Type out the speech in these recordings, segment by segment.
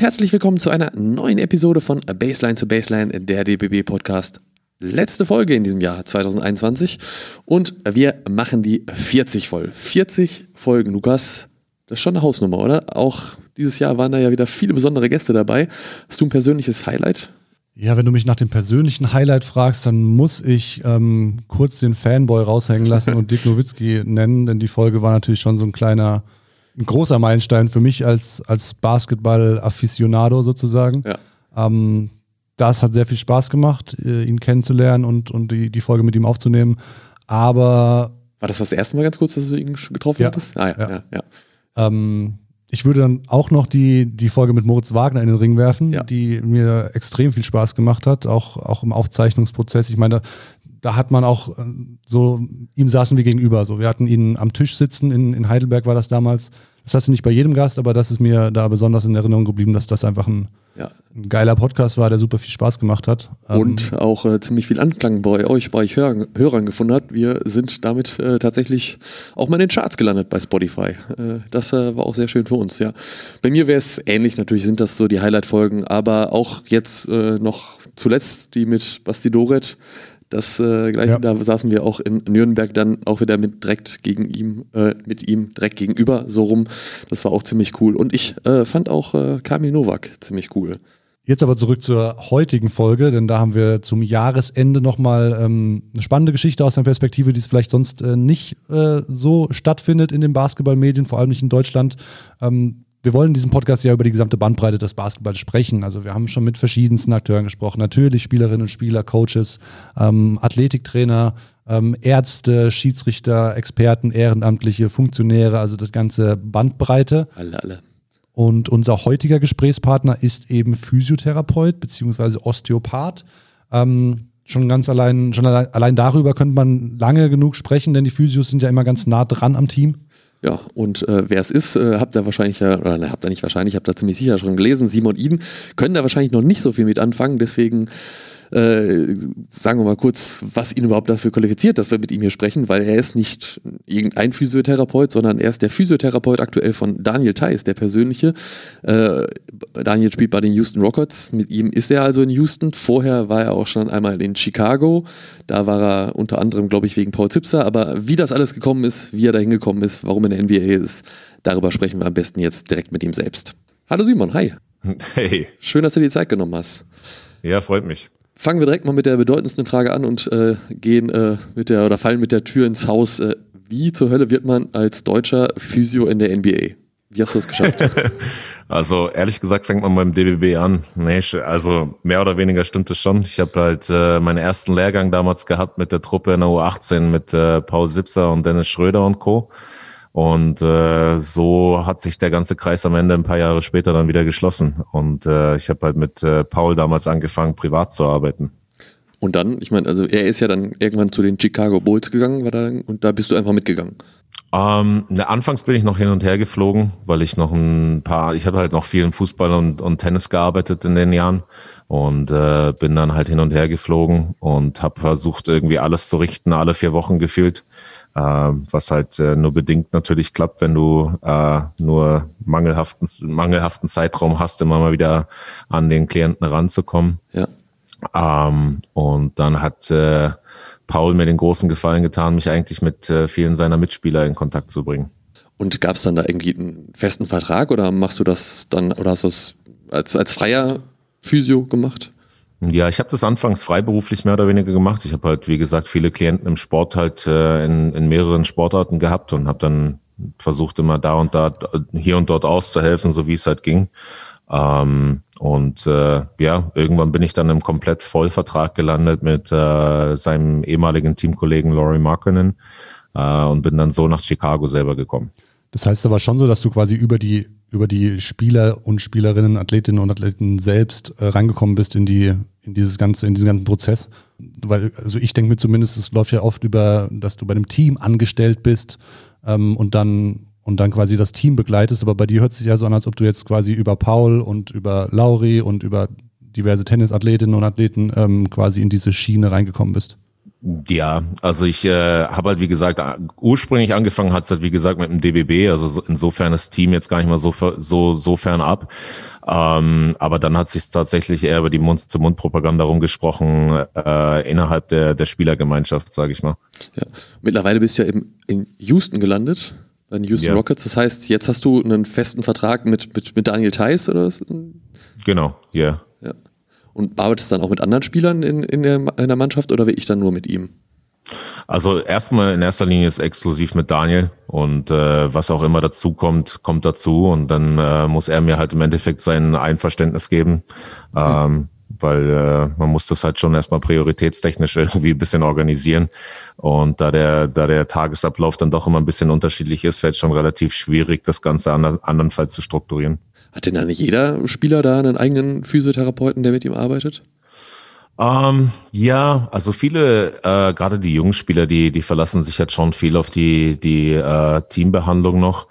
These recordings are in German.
herzlich willkommen zu einer neuen Episode von Baseline zu Baseline, der DBB Podcast. Letzte Folge in diesem Jahr 2021 und wir machen die 40 voll. 40 Folgen, Lukas. Das ist schon eine Hausnummer, oder? Auch dieses Jahr waren da ja wieder viele besondere Gäste dabei. Hast du ein persönliches Highlight? Ja, wenn du mich nach dem persönlichen Highlight fragst, dann muss ich ähm, kurz den Fanboy raushängen lassen und Dick Nowitzki nennen, denn die Folge war natürlich schon so ein kleiner ein großer Meilenstein für mich als, als Basketball-Afficionado sozusagen. Ja. Ähm, das hat sehr viel Spaß gemacht, äh, ihn kennenzulernen und, und die, die Folge mit ihm aufzunehmen. Aber. War das das erste Mal ganz kurz, dass du ihn getroffen ja. hattest? Ah, ja, ja. ja. Ähm, ich würde dann auch noch die, die Folge mit Moritz Wagner in den Ring werfen, die mir extrem viel Spaß gemacht hat, auch, auch im Aufzeichnungsprozess. Ich meine, da hat man auch äh, so, ihm saßen wir gegenüber. So, wir hatten ihn am Tisch sitzen, in, in Heidelberg war das damals. Das hast du nicht bei jedem Gast, aber das ist mir da besonders in Erinnerung geblieben, dass das einfach ein, ja. ein geiler Podcast war, der super viel Spaß gemacht hat. Und ähm, auch äh, ziemlich viel Anklang bei euch, bei euch Hörern, Hörern gefunden hat. Wir sind damit äh, tatsächlich auch mal in den Charts gelandet bei Spotify. Äh, das äh, war auch sehr schön für uns, ja. Bei mir wäre es ähnlich, natürlich sind das so die Highlight-Folgen, aber auch jetzt äh, noch zuletzt die mit Basti Doret das äh, gleiche, ja. da saßen wir auch in Nürnberg dann auch wieder mit direkt gegen ihm, äh, mit ihm direkt gegenüber, so rum. Das war auch ziemlich cool. Und ich äh, fand auch äh, Kamil Novak ziemlich cool. Jetzt aber zurück zur heutigen Folge, denn da haben wir zum Jahresende nochmal ähm, eine spannende Geschichte aus einer Perspektive, die es vielleicht sonst äh, nicht äh, so stattfindet in den Basketballmedien, vor allem nicht in Deutschland. Ähm, wir wollen in diesem Podcast ja über die gesamte Bandbreite des Basketballs sprechen. Also wir haben schon mit verschiedensten Akteuren gesprochen. Natürlich Spielerinnen und Spieler, Coaches, ähm, Athletiktrainer, ähm, Ärzte, Schiedsrichter, Experten, Ehrenamtliche, Funktionäre, also das ganze Bandbreite. Alle, alle. Und unser heutiger Gesprächspartner ist eben Physiotherapeut bzw. Osteopath. Ähm, schon ganz allein, schon allein, allein darüber könnte man lange genug sprechen, denn die Physios sind ja immer ganz nah dran am Team. Ja, und äh, wer es ist, äh, habt ihr wahrscheinlich, ja, oder ne, habt ihr nicht wahrscheinlich, habt ihr ziemlich sicher schon gelesen, Simon Iden, können da wahrscheinlich noch nicht so viel mit anfangen, deswegen äh, sagen wir mal kurz, was ihn überhaupt dafür qualifiziert, dass wir mit ihm hier sprechen, weil er ist nicht irgendein Physiotherapeut, sondern er ist der Physiotherapeut aktuell von Daniel Theiss, der persönliche. Äh, Daniel spielt bei den Houston Rockets, mit ihm ist er also in Houston. Vorher war er auch schon einmal in Chicago, da war er unter anderem, glaube ich, wegen Paul Zipser, aber wie das alles gekommen ist, wie er da hingekommen ist, warum er in der NBA ist, darüber sprechen wir am besten jetzt direkt mit ihm selbst. Hallo Simon, hi. Hey. Schön, dass du die Zeit genommen hast. Ja, freut mich fangen wir direkt mal mit der bedeutendsten Frage an und äh, gehen äh, mit der oder fallen mit der Tür ins Haus. Äh, wie zur Hölle wird man als deutscher Physio in der NBA? Wie hast du das geschafft? also ehrlich gesagt fängt man beim DBB an. Nee, also mehr oder weniger stimmt es schon. Ich habe halt äh, meinen ersten Lehrgang damals gehabt mit der Truppe in der U18 mit äh, Paul Sipser und Dennis Schröder und Co. Und äh, so hat sich der ganze Kreis am Ende ein paar Jahre später dann wieder geschlossen. Und äh, ich habe halt mit äh, Paul damals angefangen, privat zu arbeiten. Und dann, ich meine, also er ist ja dann irgendwann zu den Chicago Bulls gegangen, war da, und da bist du einfach mitgegangen. Ähm, ne, anfangs bin ich noch hin und her geflogen, weil ich noch ein paar, ich habe halt noch viel im Fußball und, und Tennis gearbeitet in den Jahren und äh, bin dann halt hin und her geflogen und habe versucht irgendwie alles zu richten, alle vier Wochen gefühlt was halt äh, nur bedingt natürlich klappt, wenn du äh, nur mangelhaften, mangelhaften Zeitraum hast, immer mal wieder an den Klienten ranzukommen. Ja. Ähm, und dann hat äh, Paul mir den großen Gefallen getan, mich eigentlich mit äh, vielen seiner Mitspieler in Kontakt zu bringen. Und gab es dann da irgendwie einen festen Vertrag oder machst du das dann oder hast du es als, als freier Physio gemacht? Ja, ich habe das anfangs freiberuflich mehr oder weniger gemacht. Ich habe halt, wie gesagt, viele Klienten im Sport halt äh, in, in mehreren Sportarten gehabt und habe dann versucht, immer da und da, hier und dort auszuhelfen, so wie es halt ging. Ähm, und äh, ja, irgendwann bin ich dann im komplett Vollvertrag gelandet mit äh, seinem ehemaligen Teamkollegen Laurie Markkinen äh, und bin dann so nach Chicago selber gekommen. Das heißt aber schon so, dass du quasi über die über die Spieler und Spielerinnen, Athletinnen und Athleten selbst äh, reingekommen bist in die in dieses ganze in diesen ganzen Prozess, weil also ich denke mir zumindest, es läuft ja oft über, dass du bei einem Team angestellt bist ähm, und dann und dann quasi das Team begleitest, aber bei dir hört es sich ja so an, als ob du jetzt quasi über Paul und über Lauri und über diverse Tennisathletinnen und Athleten ähm, quasi in diese Schiene reingekommen bist. Ja, also ich äh, habe halt wie gesagt ursprünglich angefangen hat es halt wie gesagt mit dem DBB, also insofern das Team jetzt gar nicht mal so so so fern ab. Ähm, aber dann hat sich tatsächlich eher über die Mund-zu-Mund-Propaganda rumgesprochen äh, innerhalb der der Spielergemeinschaft, sage ich mal. Ja. Mittlerweile bist du ja eben in Houston gelandet, bei den Houston ja. Rockets. Das heißt, jetzt hast du einen festen Vertrag mit mit, mit Daniel Theiss oder was? Genau, yeah. Und arbeitest dann auch mit anderen Spielern in, in, der, in der Mannschaft oder will ich dann nur mit ihm? Also erstmal in erster Linie ist exklusiv mit Daniel und äh, was auch immer dazu kommt, kommt dazu und dann äh, muss er mir halt im Endeffekt sein Einverständnis geben, ähm, weil äh, man muss das halt schon erstmal prioritätstechnisch irgendwie ein bisschen organisieren und da der da der Tagesablauf dann doch immer ein bisschen unterschiedlich ist, fällt es schon relativ schwierig, das Ganze andernfalls zu strukturieren. Hat denn da nicht jeder Spieler da einen eigenen Physiotherapeuten, der mit ihm arbeitet? Ähm, ja, also viele, äh, gerade die jungen Spieler, die, die verlassen sich jetzt schon viel auf die, die äh, Teambehandlung noch.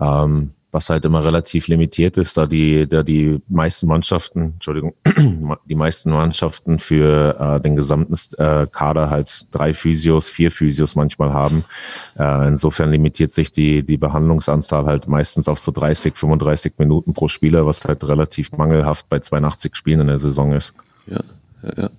Ähm, was halt immer relativ limitiert ist, da die, da die meisten Mannschaften, Entschuldigung, die meisten Mannschaften für äh, den gesamten äh, Kader halt drei Physios, vier Physios manchmal haben. Äh, insofern limitiert sich die, die Behandlungsanzahl halt meistens auf so 30, 35 Minuten pro Spieler, was halt relativ mangelhaft bei 82 Spielen in der Saison ist. Ja. Ja, ja.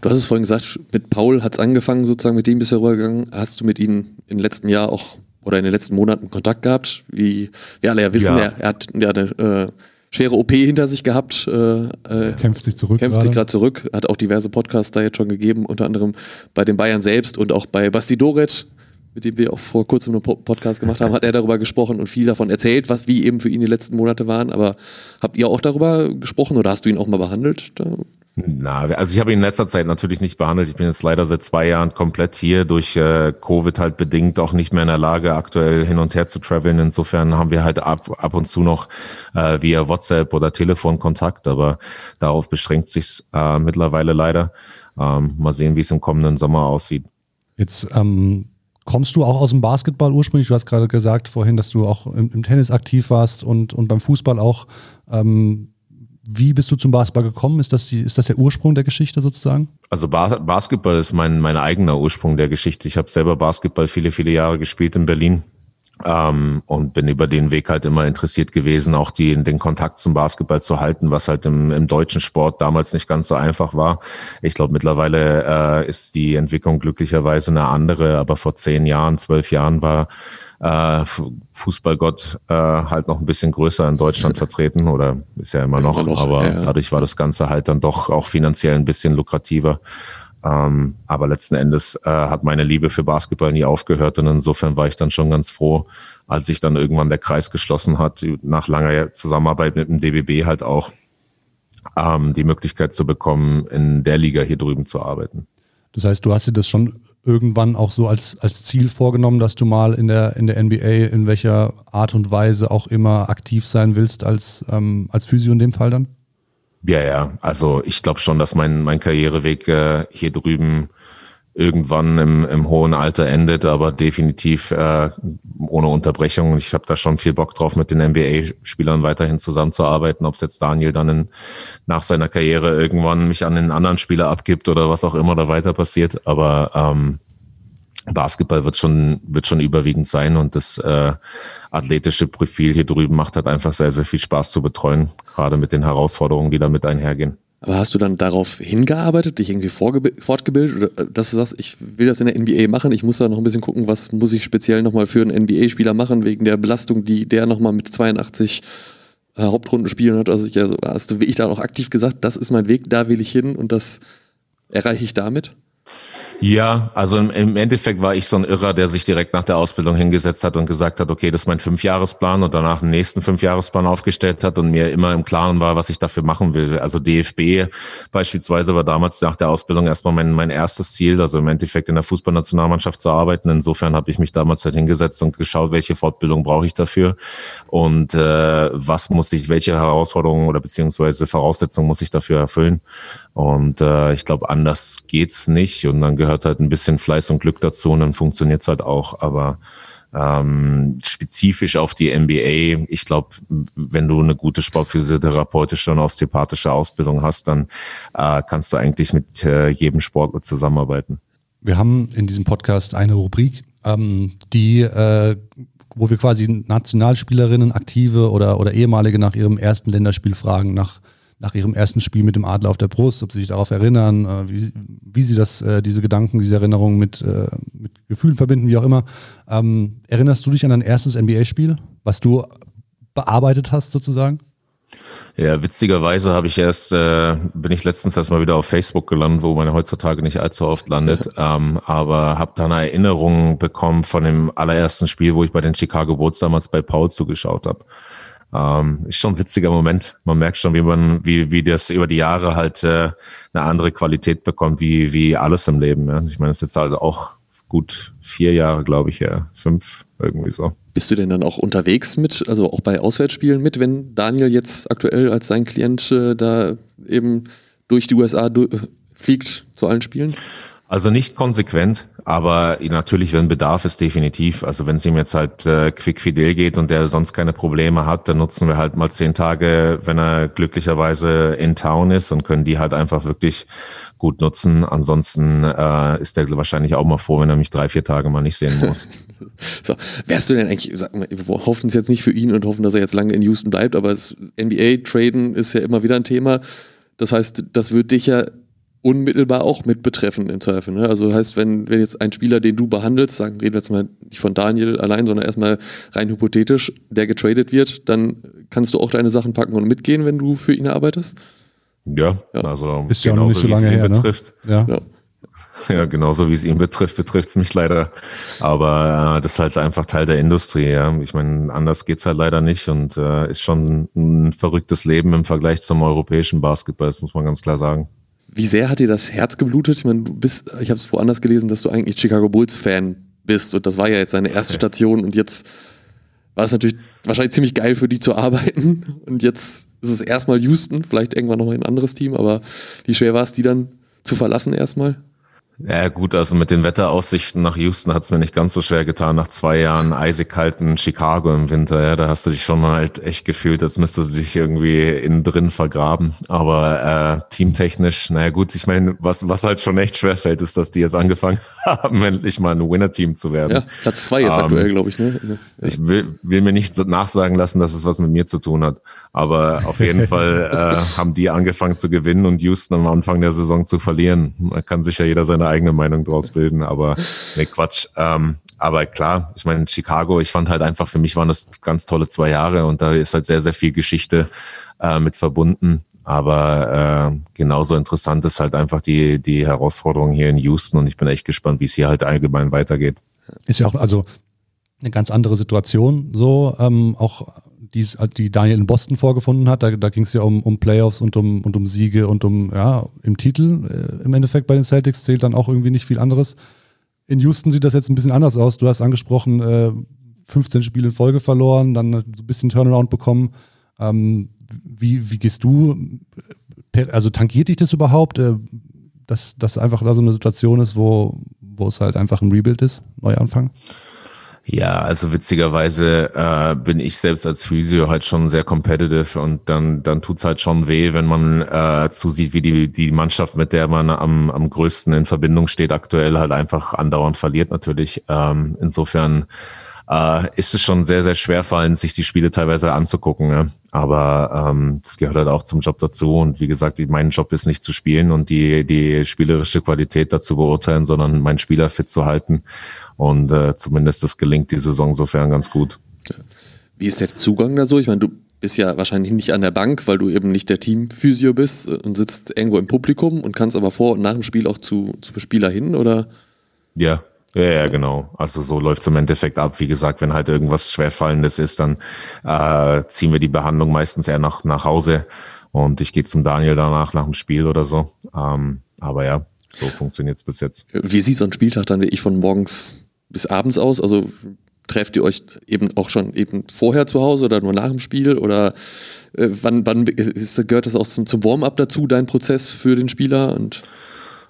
Du hast es vorhin gesagt, mit Paul hat es angefangen, sozusagen mit dem bist du rübergegangen. Hast du mit ihm im letzten Jahr auch oder in den letzten Monaten Kontakt gehabt. Wie wir alle ja wissen, ja. Er, er, hat ja eine äh, schwere OP hinter sich gehabt. Äh, äh kämpft sich zurück. Kämpft sich gerade zurück. Hat auch diverse Podcasts da jetzt schon gegeben, unter anderem bei den Bayern selbst und auch bei Basti Doret, mit dem wir auch vor kurzem einen Podcast gemacht haben, hat er darüber gesprochen und viel davon erzählt, was wie eben für ihn die letzten Monate waren. Aber habt ihr auch darüber gesprochen oder hast du ihn auch mal behandelt? Da? Na, also ich habe ihn in letzter Zeit natürlich nicht behandelt. Ich bin jetzt leider seit zwei Jahren komplett hier, durch äh, Covid halt bedingt auch nicht mehr in der Lage, aktuell hin und her zu traveln. Insofern haben wir halt ab, ab und zu noch äh, via WhatsApp oder Telefon Kontakt, aber darauf beschränkt sich äh, mittlerweile leider. Ähm, mal sehen, wie es im kommenden Sommer aussieht. Jetzt ähm, kommst du auch aus dem Basketball ursprünglich? Du hast gerade gesagt vorhin, dass du auch im, im Tennis aktiv warst und, und beim Fußball auch. Ähm, wie bist du zum Basketball gekommen? Ist das, die, ist das der Ursprung der Geschichte sozusagen? Also Bas Basketball ist mein, mein eigener Ursprung der Geschichte. Ich habe selber Basketball viele, viele Jahre gespielt in Berlin. Ähm, und bin über den Weg halt immer interessiert gewesen, auch die, den Kontakt zum Basketball zu halten, was halt im, im deutschen Sport damals nicht ganz so einfach war. Ich glaube, mittlerweile äh, ist die Entwicklung glücklicherweise eine andere, aber vor zehn Jahren, zwölf Jahren war äh, Fußballgott äh, halt noch ein bisschen größer in Deutschland vertreten oder ist ja immer noch, noch aber ja. dadurch war das Ganze halt dann doch auch finanziell ein bisschen lukrativer. Ähm, aber letzten Endes äh, hat meine Liebe für Basketball nie aufgehört und insofern war ich dann schon ganz froh, als sich dann irgendwann der Kreis geschlossen hat, nach langer Zusammenarbeit mit dem DBB halt auch ähm, die Möglichkeit zu bekommen, in der Liga hier drüben zu arbeiten. Das heißt, du hast dir das schon irgendwann auch so als, als Ziel vorgenommen, dass du mal in der, in der NBA in welcher Art und Weise auch immer aktiv sein willst als, ähm, als Physio in dem Fall dann? Ja, ja. Also ich glaube schon, dass mein, mein Karriereweg äh, hier drüben irgendwann im, im hohen Alter endet, aber definitiv äh, ohne Unterbrechung. Ich habe da schon viel Bock drauf, mit den NBA-Spielern weiterhin zusammenzuarbeiten, ob es jetzt Daniel dann in, nach seiner Karriere irgendwann mich an den anderen Spieler abgibt oder was auch immer da weiter passiert. Aber ähm, Basketball wird schon, wird schon überwiegend sein und das äh, athletische Profil hier drüben macht halt einfach sehr, sehr viel Spaß zu betreuen, gerade mit den Herausforderungen, die damit einhergehen. Aber hast du dann darauf hingearbeitet, dich irgendwie fortgebildet oder äh, dass du sagst, ich will das in der NBA machen, ich muss da noch ein bisschen gucken, was muss ich speziell nochmal für einen NBA-Spieler machen, wegen der Belastung, die der nochmal mit 82 äh, Hauptrunden spielen hat. Also, ich, also hast du wie ich da auch aktiv gesagt, das ist mein Weg, da will ich hin und das erreiche ich damit? Ja, also im, Endeffekt war ich so ein Irrer, der sich direkt nach der Ausbildung hingesetzt hat und gesagt hat, okay, das ist mein Fünfjahresplan und danach einen nächsten Fünfjahresplan aufgestellt hat und mir immer im Klaren war, was ich dafür machen will. Also DFB beispielsweise war damals nach der Ausbildung erstmal mein, mein erstes Ziel, also im Endeffekt in der Fußballnationalmannschaft zu arbeiten. Insofern habe ich mich damals halt hingesetzt und geschaut, welche Fortbildung brauche ich dafür und äh, was muss ich, welche Herausforderungen oder beziehungsweise Voraussetzungen muss ich dafür erfüllen. Und äh, ich glaube, anders geht's nicht. Und dann gehört halt ein bisschen Fleiß und Glück dazu und dann funktioniert's halt auch. Aber ähm, spezifisch auf die MBA, ich glaube, wenn du eine gute sportphysiotherapeutische und osteopathische Ausbildung hast, dann äh, kannst du eigentlich mit äh, jedem Sportler zusammenarbeiten. Wir haben in diesem Podcast eine Rubrik, ähm, die, äh, wo wir quasi Nationalspielerinnen, aktive oder, oder ehemalige nach ihrem ersten Länderspiel fragen, nach, nach ihrem ersten Spiel mit dem Adler auf der Brust, ob sie sich darauf erinnern, äh, wie, wie sie das, äh, diese Gedanken, diese Erinnerungen mit, äh, mit Gefühlen verbinden, wie auch immer. Ähm, erinnerst du dich an dein erstes NBA-Spiel, was du bearbeitet hast sozusagen? Ja, witzigerweise habe ich erst, äh, bin ich letztens erstmal wieder auf Facebook gelandet, wo man heutzutage nicht allzu oft landet, ähm, aber habe dann Erinnerungen bekommen von dem allerersten Spiel, wo ich bei den Chicago Bulls damals bei Paul zugeschaut habe. Ähm, ist schon ein witziger Moment. Man merkt schon, wie man, wie, wie das über die Jahre halt äh, eine andere Qualität bekommt, wie, wie alles im Leben. Ja. Ich meine, es ist jetzt halt auch gut vier Jahre, glaube ich, ja, fünf, irgendwie so. Bist du denn dann auch unterwegs mit, also auch bei Auswärtsspielen mit, wenn Daniel jetzt aktuell als sein Klient äh, da eben durch die USA du fliegt zu allen Spielen? Also nicht konsequent, aber natürlich, wenn Bedarf ist, definitiv. Also wenn es ihm jetzt halt äh, quick fidel geht und der sonst keine Probleme hat, dann nutzen wir halt mal zehn Tage, wenn er glücklicherweise in Town ist und können die halt einfach wirklich gut nutzen. Ansonsten äh, ist der wahrscheinlich auch mal froh, wenn er mich drei, vier Tage mal nicht sehen muss. so, wärst du denn eigentlich, wir hoffen es jetzt nicht für ihn und hoffen, dass er jetzt lange in Houston bleibt, aber NBA-Traden ist ja immer wieder ein Thema. Das heißt, das wird dich ja unmittelbar auch mit betreffen im Zweifel. Ne? Also heißt, wenn, wenn jetzt ein Spieler, den du behandelst, sagen, reden wir jetzt mal nicht von Daniel allein, sondern erstmal rein hypothetisch, der getradet wird, dann kannst du auch deine Sachen packen und mitgehen, wenn du für ihn arbeitest? Ja, ja. also ist ja auch noch nicht so lange her, ne? betrifft. Ja. ja. Ja, genauso wie es ihn betrifft, betrifft es mich leider. Aber äh, das ist halt einfach Teil der Industrie. Ja. Ich meine, anders geht's halt leider nicht und äh, ist schon ein verrücktes Leben im Vergleich zum europäischen Basketball, das muss man ganz klar sagen. Wie sehr hat dir das Herz geblutet? Ich meine, du bist, ich habe es woanders gelesen, dass du eigentlich Chicago Bulls-Fan bist und das war ja jetzt seine erste Station und jetzt war es natürlich wahrscheinlich ziemlich geil für die zu arbeiten und jetzt ist es erstmal Houston, vielleicht irgendwann nochmal ein anderes Team, aber wie schwer war es, die dann zu verlassen erstmal? Ja gut, also mit den Wetteraussichten nach Houston hat es mir nicht ganz so schwer getan. Nach zwei Jahren eisig kalten Chicago im Winter, ja, da hast du dich schon mal halt echt gefühlt, als müsste sie sich irgendwie innen drin vergraben. Aber äh, teamtechnisch, naja gut, ich meine, was, was halt schon echt schwer fällt, ist, dass die jetzt angefangen haben, endlich mal ein Winner-Team zu werden. Ja, Platz zwei jetzt ähm, aktuell, glaube ich. Ne? Ja. Ich will, will mir nicht nachsagen lassen, dass es was mit mir zu tun hat. Aber auf jeden Fall äh, haben die angefangen zu gewinnen und Houston am Anfang der Saison zu verlieren. Da kann sich ja jeder seine eigene Meinung draus bilden, aber ne, Quatsch. Ähm, aber klar, ich meine, Chicago, ich fand halt einfach, für mich waren das ganz tolle zwei Jahre und da ist halt sehr, sehr viel Geschichte äh, mit verbunden. Aber äh, genauso interessant ist halt einfach die, die Herausforderung hier in Houston und ich bin echt gespannt, wie es hier halt allgemein weitergeht. Ist ja auch also eine ganz andere Situation, so ähm, auch die, die Daniel in Boston vorgefunden hat. Da, da ging es ja um, um Playoffs und um, und um Siege und um, ja, im Titel äh, im Endeffekt bei den Celtics zählt dann auch irgendwie nicht viel anderes. In Houston sieht das jetzt ein bisschen anders aus. Du hast angesprochen, äh, 15 Spiele in Folge verloren, dann so ein bisschen Turnaround bekommen. Ähm, wie, wie gehst du, also tangiert dich das überhaupt, äh, dass das einfach da so eine Situation ist, wo, wo es halt einfach ein Rebuild ist, Neuanfang? Ja, also witzigerweise äh, bin ich selbst als Physio halt schon sehr competitive und dann, dann tut's halt schon weh, wenn man äh, zusieht, wie die, die Mannschaft, mit der man am, am größten in Verbindung steht, aktuell halt einfach andauernd verliert natürlich. Ähm, insofern äh, ist es schon sehr, sehr schwer fallen, sich die Spiele teilweise anzugucken. Ne? Aber ähm, das gehört halt auch zum Job dazu. Und wie gesagt, mein Job ist nicht zu spielen und die, die spielerische Qualität dazu beurteilen, sondern meinen Spieler fit zu halten. Und äh, zumindest das gelingt die Saison sofern ganz gut. Wie ist der Zugang da so? Ich meine, du bist ja wahrscheinlich nicht an der Bank, weil du eben nicht der Teamphysio bist und sitzt irgendwo im Publikum und kannst aber vor und nach dem Spiel auch zu, zu Spieler hin, oder? Ja, ja, ja, genau. Also so läuft es im Endeffekt ab. Wie gesagt, wenn halt irgendwas Schwerfallendes ist, dann äh, ziehen wir die Behandlung meistens eher nach, nach Hause und ich gehe zum Daniel danach nach dem Spiel oder so. Ähm, aber ja, so funktioniert es bis jetzt. Wie sieht so ein Spieltag dann wie ich von morgens bis abends aus? Also trefft ihr euch eben auch schon eben vorher zu Hause oder nur nach dem Spiel? Oder äh, wann, wann ist, gehört das auch zum, zum Warm-up dazu, dein Prozess für den Spieler? Und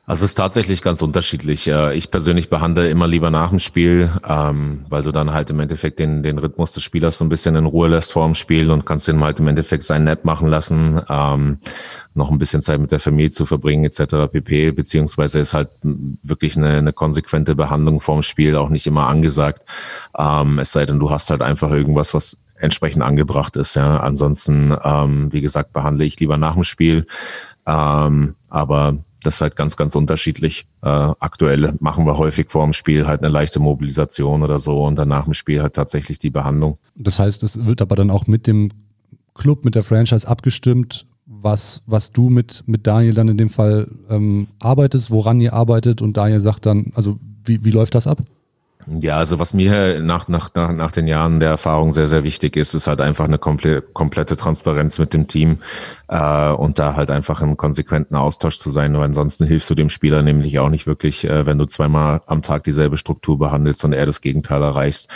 Also es ist tatsächlich ganz unterschiedlich. Ich persönlich behandle immer lieber nach dem Spiel, ähm, weil du dann halt im Endeffekt den, den Rhythmus des Spielers so ein bisschen in Ruhe lässt vor dem Spiel und kannst ihn halt im Endeffekt seinen Nap machen lassen, ähm, noch ein bisschen Zeit mit der Familie zu verbringen etc. pp. Beziehungsweise ist halt wirklich eine, eine konsequente Behandlung vorm Spiel auch nicht immer angesagt. Ähm, es sei denn, du hast halt einfach irgendwas, was entsprechend angebracht ist. Ja. Ansonsten, wie gesagt, behandle ich lieber nach dem Spiel. Aber das ist halt ganz, ganz unterschiedlich. Äh, aktuell machen wir häufig vor dem Spiel halt eine leichte Mobilisation oder so und danach im Spiel halt tatsächlich die Behandlung. Das heißt, es wird aber dann auch mit dem Club, mit der Franchise abgestimmt, was, was du mit, mit Daniel dann in dem Fall ähm, arbeitest, woran ihr arbeitet und Daniel sagt dann, also wie, wie läuft das ab? Ja, also was mir nach, nach, nach, nach den Jahren der Erfahrung sehr, sehr wichtig ist, ist halt einfach eine komple komplette Transparenz mit dem Team äh, und da halt einfach im konsequenten Austausch zu sein. Weil ansonsten hilfst du dem Spieler nämlich auch nicht wirklich, äh, wenn du zweimal am Tag dieselbe Struktur behandelst und er das Gegenteil erreichst.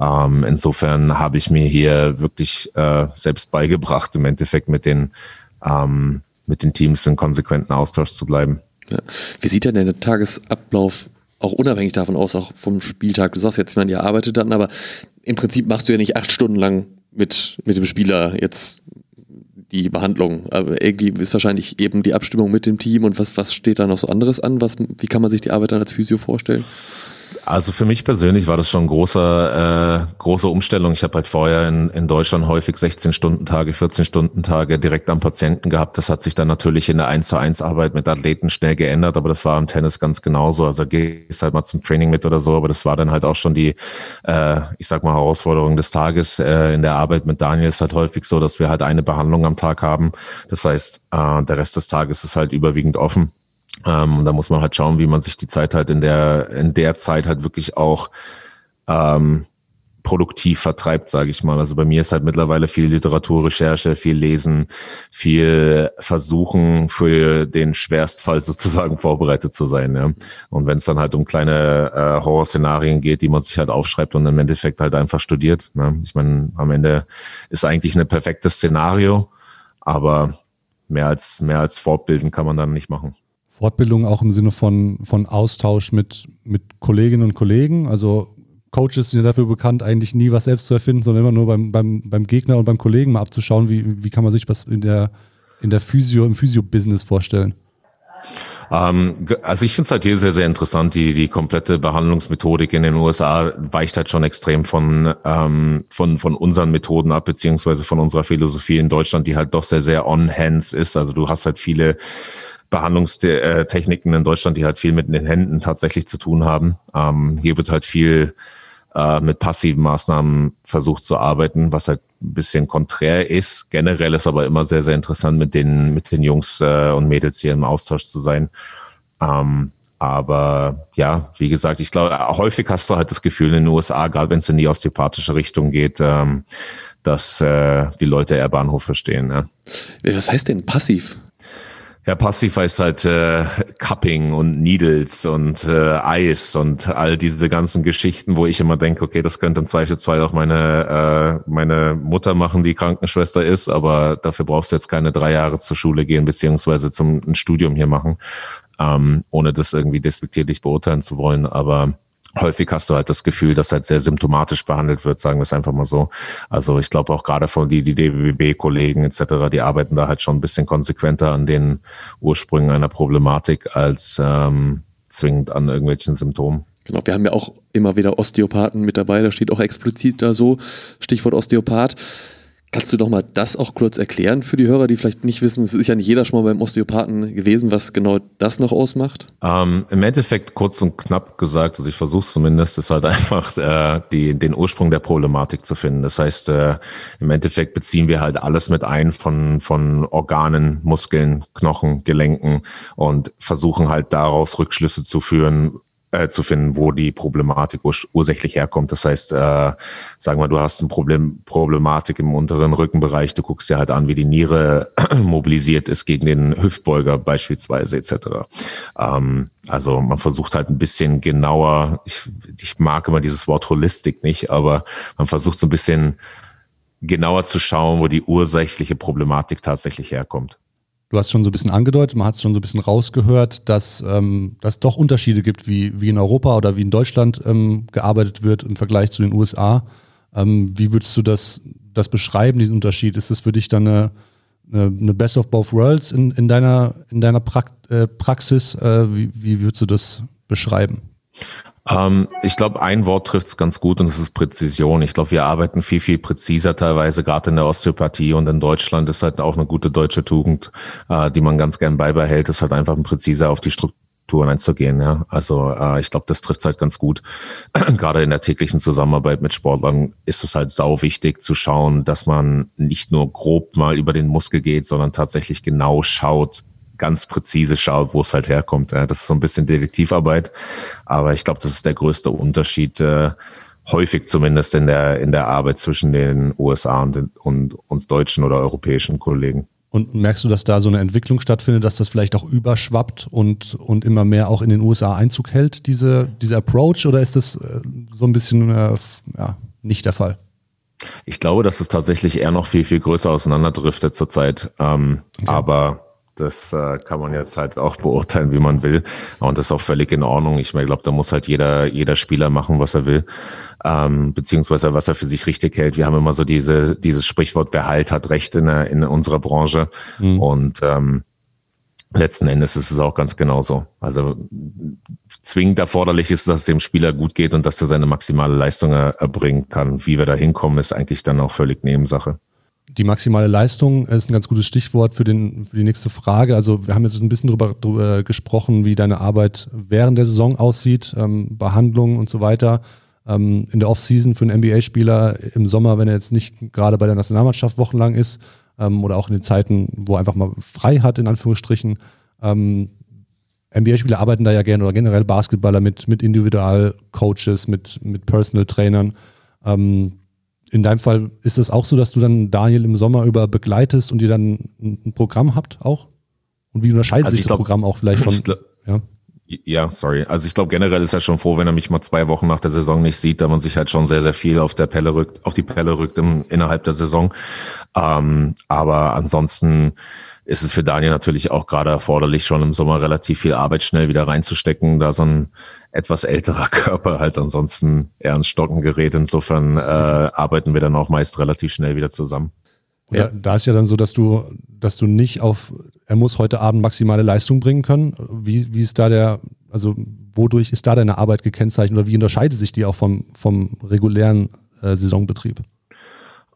Ähm, insofern habe ich mir hier wirklich äh, selbst beigebracht, im Endeffekt mit den, ähm, mit den Teams in konsequenten Austausch zu bleiben. Ja. Wie sieht denn der Tagesablauf auch unabhängig davon aus, auch vom Spieltag. Du sagst jetzt, ich meine, ihr arbeitet dann, aber im Prinzip machst du ja nicht acht Stunden lang mit, mit dem Spieler jetzt die Behandlung. Aber irgendwie ist wahrscheinlich eben die Abstimmung mit dem Team und was, was steht da noch so anderes an? Was, wie kann man sich die Arbeit dann als Physio vorstellen? Also für mich persönlich war das schon große, äh, große Umstellung. Ich habe halt vorher in, in Deutschland häufig 16-Stunden-Tage, 14-Stunden-Tage direkt am Patienten gehabt. Das hat sich dann natürlich in der 1 zu 1 Arbeit mit Athleten schnell geändert, aber das war im Tennis ganz genauso. Also gehst halt mal zum Training mit oder so, aber das war dann halt auch schon die, äh, ich sag mal, Herausforderung des Tages. Äh, in der Arbeit mit Daniel ist halt häufig so, dass wir halt eine Behandlung am Tag haben. Das heißt, äh, der Rest des Tages ist halt überwiegend offen. Ähm, und da muss man halt schauen, wie man sich die Zeit halt in der, in der Zeit halt wirklich auch ähm, produktiv vertreibt, sage ich mal. Also bei mir ist halt mittlerweile viel Literaturrecherche, viel Lesen, viel Versuchen für den Schwerstfall sozusagen vorbereitet zu sein. Ja. Und wenn es dann halt um kleine äh, Horrorszenarien geht, die man sich halt aufschreibt und im Endeffekt halt einfach studiert. Ne. Ich meine, am Ende ist eigentlich ein perfektes Szenario, aber mehr als mehr als fortbilden kann man dann nicht machen. Fortbildung auch im Sinne von, von Austausch mit, mit Kolleginnen und Kollegen. Also Coaches sind ja dafür bekannt, eigentlich nie was selbst zu erfinden, sondern immer nur beim, beim, beim Gegner und beim Kollegen mal abzuschauen, wie, wie kann man sich was in der, in der Physio, im Physio-Business vorstellen. Ähm, also ich finde es halt hier sehr, sehr interessant. Die, die komplette Behandlungsmethodik in den USA weicht halt schon extrem von, ähm, von, von unseren Methoden ab, beziehungsweise von unserer Philosophie in Deutschland, die halt doch sehr, sehr on-hands ist. Also du hast halt viele Behandlungstechniken in Deutschland, die halt viel mit den Händen tatsächlich zu tun haben. Ähm, hier wird halt viel äh, mit passiven Maßnahmen versucht zu arbeiten, was halt ein bisschen konträr ist. Generell ist aber immer sehr, sehr interessant, mit den, mit den Jungs äh, und Mädels hier im Austausch zu sein. Ähm, aber ja, wie gesagt, ich glaube, häufig hast du halt das Gefühl in den USA, gerade wenn es in die osteopathische Richtung geht, ähm, dass äh, die Leute eher Bahnhof verstehen. Ja. Was heißt denn passiv? Ja, passiv heißt halt äh, Cupping und Needles und äh, Eis und all diese ganzen Geschichten, wo ich immer denke, okay, das könnte im Zweifelsfall auch meine, äh, meine Mutter machen, die Krankenschwester ist, aber dafür brauchst du jetzt keine drei Jahre zur Schule gehen, beziehungsweise zum ein Studium hier machen, ähm, ohne das irgendwie despektierlich beurteilen zu wollen. Aber häufig hast du halt das Gefühl, dass halt sehr symptomatisch behandelt wird, sagen wir es einfach mal so. Also ich glaube auch gerade von die, die DWB-Kollegen etc., die arbeiten da halt schon ein bisschen konsequenter an den Ursprüngen einer Problematik als ähm, zwingend an irgendwelchen Symptomen. Genau, wir haben ja auch immer wieder Osteopathen mit dabei, da steht auch explizit da so, Stichwort Osteopath. Kannst du doch mal das auch kurz erklären für die Hörer, die vielleicht nicht wissen, es ist ja nicht jeder schon mal beim Osteopathen gewesen, was genau das noch ausmacht? Ähm, Im Endeffekt kurz und knapp gesagt, also ich versuche es zumindest, ist halt einfach äh, die, den Ursprung der Problematik zu finden. Das heißt, äh, im Endeffekt beziehen wir halt alles mit ein von, von Organen, Muskeln, Knochen, Gelenken und versuchen halt daraus Rückschlüsse zu führen, äh, zu finden, wo die Problematik urs ursächlich herkommt. Das heißt, äh, sagen wir, du hast ein Problem, Problematik im unteren Rückenbereich, du guckst dir halt an, wie die Niere mobilisiert ist gegen den Hüftbeuger beispielsweise etc. Ähm, also man versucht halt ein bisschen genauer, ich, ich mag immer dieses Wort Holistik nicht, aber man versucht so ein bisschen genauer zu schauen, wo die ursächliche Problematik tatsächlich herkommt. Du hast schon so ein bisschen angedeutet, man hat es schon so ein bisschen rausgehört, dass ähm, es doch Unterschiede gibt, wie, wie in Europa oder wie in Deutschland ähm, gearbeitet wird im Vergleich zu den USA. Ähm, wie würdest du das, das beschreiben, diesen Unterschied? Ist das für dich dann eine, eine, Best of Both Worlds in, in deiner, in deiner Prakt, äh, Praxis? Äh, wie, wie würdest du das beschreiben? Ähm, ich glaube, ein Wort trifft es ganz gut und das ist Präzision. Ich glaube, wir arbeiten viel, viel präziser teilweise, gerade in der Osteopathie und in Deutschland ist halt auch eine gute deutsche Tugend, äh, die man ganz gern beibehält, ist halt einfach präziser auf die Strukturen einzugehen. Ja, also äh, ich glaube, das trifft halt ganz gut. Gerade in der täglichen Zusammenarbeit mit Sportlern ist es halt sau wichtig zu schauen, dass man nicht nur grob mal über den Muskel geht, sondern tatsächlich genau schaut, ganz präzise schaut, wo es halt herkommt. Das ist so ein bisschen Detektivarbeit, aber ich glaube, das ist der größte Unterschied, äh, häufig zumindest in der, in der Arbeit zwischen den USA und, den, und uns deutschen oder europäischen Kollegen. Und merkst du, dass da so eine Entwicklung stattfindet, dass das vielleicht auch überschwappt und, und immer mehr auch in den USA Einzug hält, diese, diese Approach, oder ist das äh, so ein bisschen äh, ja, nicht der Fall? Ich glaube, dass es tatsächlich eher noch viel, viel größer auseinanderdriftet zurzeit. Ähm, okay. Aber das äh, kann man jetzt halt auch beurteilen, wie man will. Und das ist auch völlig in Ordnung. Ich glaube, da muss halt jeder, jeder Spieler machen, was er will, ähm, beziehungsweise was er für sich richtig hält. Wir haben immer so diese, dieses Sprichwort, wer halt hat Recht in, der, in unserer Branche. Mhm. Und ähm, letzten Endes ist es auch ganz genauso. Also zwingend erforderlich ist, dass es dem Spieler gut geht und dass er seine maximale Leistung erbringen kann. Wie wir da hinkommen, ist eigentlich dann auch völlig Nebensache die maximale Leistung ist ein ganz gutes Stichwort für, den, für die nächste Frage. Also wir haben jetzt ein bisschen darüber, darüber gesprochen, wie deine Arbeit während der Saison aussieht, ähm, Behandlung und so weiter. Ähm, in der Offseason für einen NBA-Spieler im Sommer, wenn er jetzt nicht gerade bei der Nationalmannschaft wochenlang ist ähm, oder auch in den Zeiten, wo er einfach mal frei hat, in Anführungsstrichen. Ähm, NBA-Spieler arbeiten da ja gerne oder generell Basketballer mit, mit Individualcoaches, mit, mit Personal-Trainern. Ähm, in deinem Fall ist es auch so, dass du dann Daniel im Sommer über begleitest und ihr dann ein Programm habt auch? Und wie unterscheidet also sich das glaub, Programm auch vielleicht von? Glaub, ja? ja, sorry. Also ich glaube generell ist er schon froh, wenn er mich mal zwei Wochen nach der Saison nicht sieht, da man sich halt schon sehr, sehr viel auf der Pelle rückt, auf die Pelle rückt im, innerhalb der Saison. Ähm, aber ansonsten ist es für Daniel natürlich auch gerade erforderlich, schon im Sommer relativ viel Arbeit schnell wieder reinzustecken, da so ein etwas älterer Körper halt ansonsten eher ein Stocken gerät. Insofern äh, arbeiten wir dann auch meist relativ schnell wieder zusammen. Ja, da ist ja dann so, dass du, dass du nicht auf, er muss heute Abend maximale Leistung bringen können. Wie, wie ist da der, also wodurch ist da deine Arbeit gekennzeichnet oder wie unterscheidet sich die auch vom, vom regulären äh, Saisonbetrieb?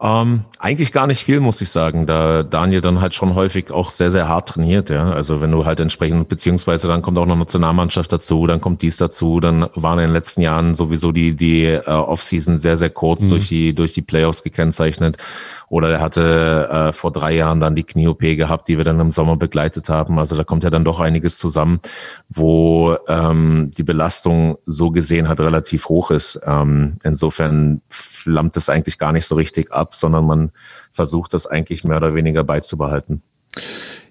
Ähm, eigentlich gar nicht viel, muss ich sagen, da Daniel dann halt schon häufig auch sehr, sehr hart trainiert, ja. Also wenn du halt entsprechend, beziehungsweise dann kommt auch noch Nationalmannschaft dazu, dann kommt dies dazu, dann waren in den letzten Jahren sowieso die, die äh, Offseason sehr, sehr kurz mhm. durch die, durch die Playoffs gekennzeichnet. Oder er hatte äh, vor drei Jahren dann die Knie-OP gehabt, die wir dann im Sommer begleitet haben. Also da kommt ja dann doch einiges zusammen, wo ähm, die Belastung so gesehen halt relativ hoch ist. Ähm, insofern flammt es eigentlich gar nicht so richtig ab, sondern man versucht das eigentlich mehr oder weniger beizubehalten.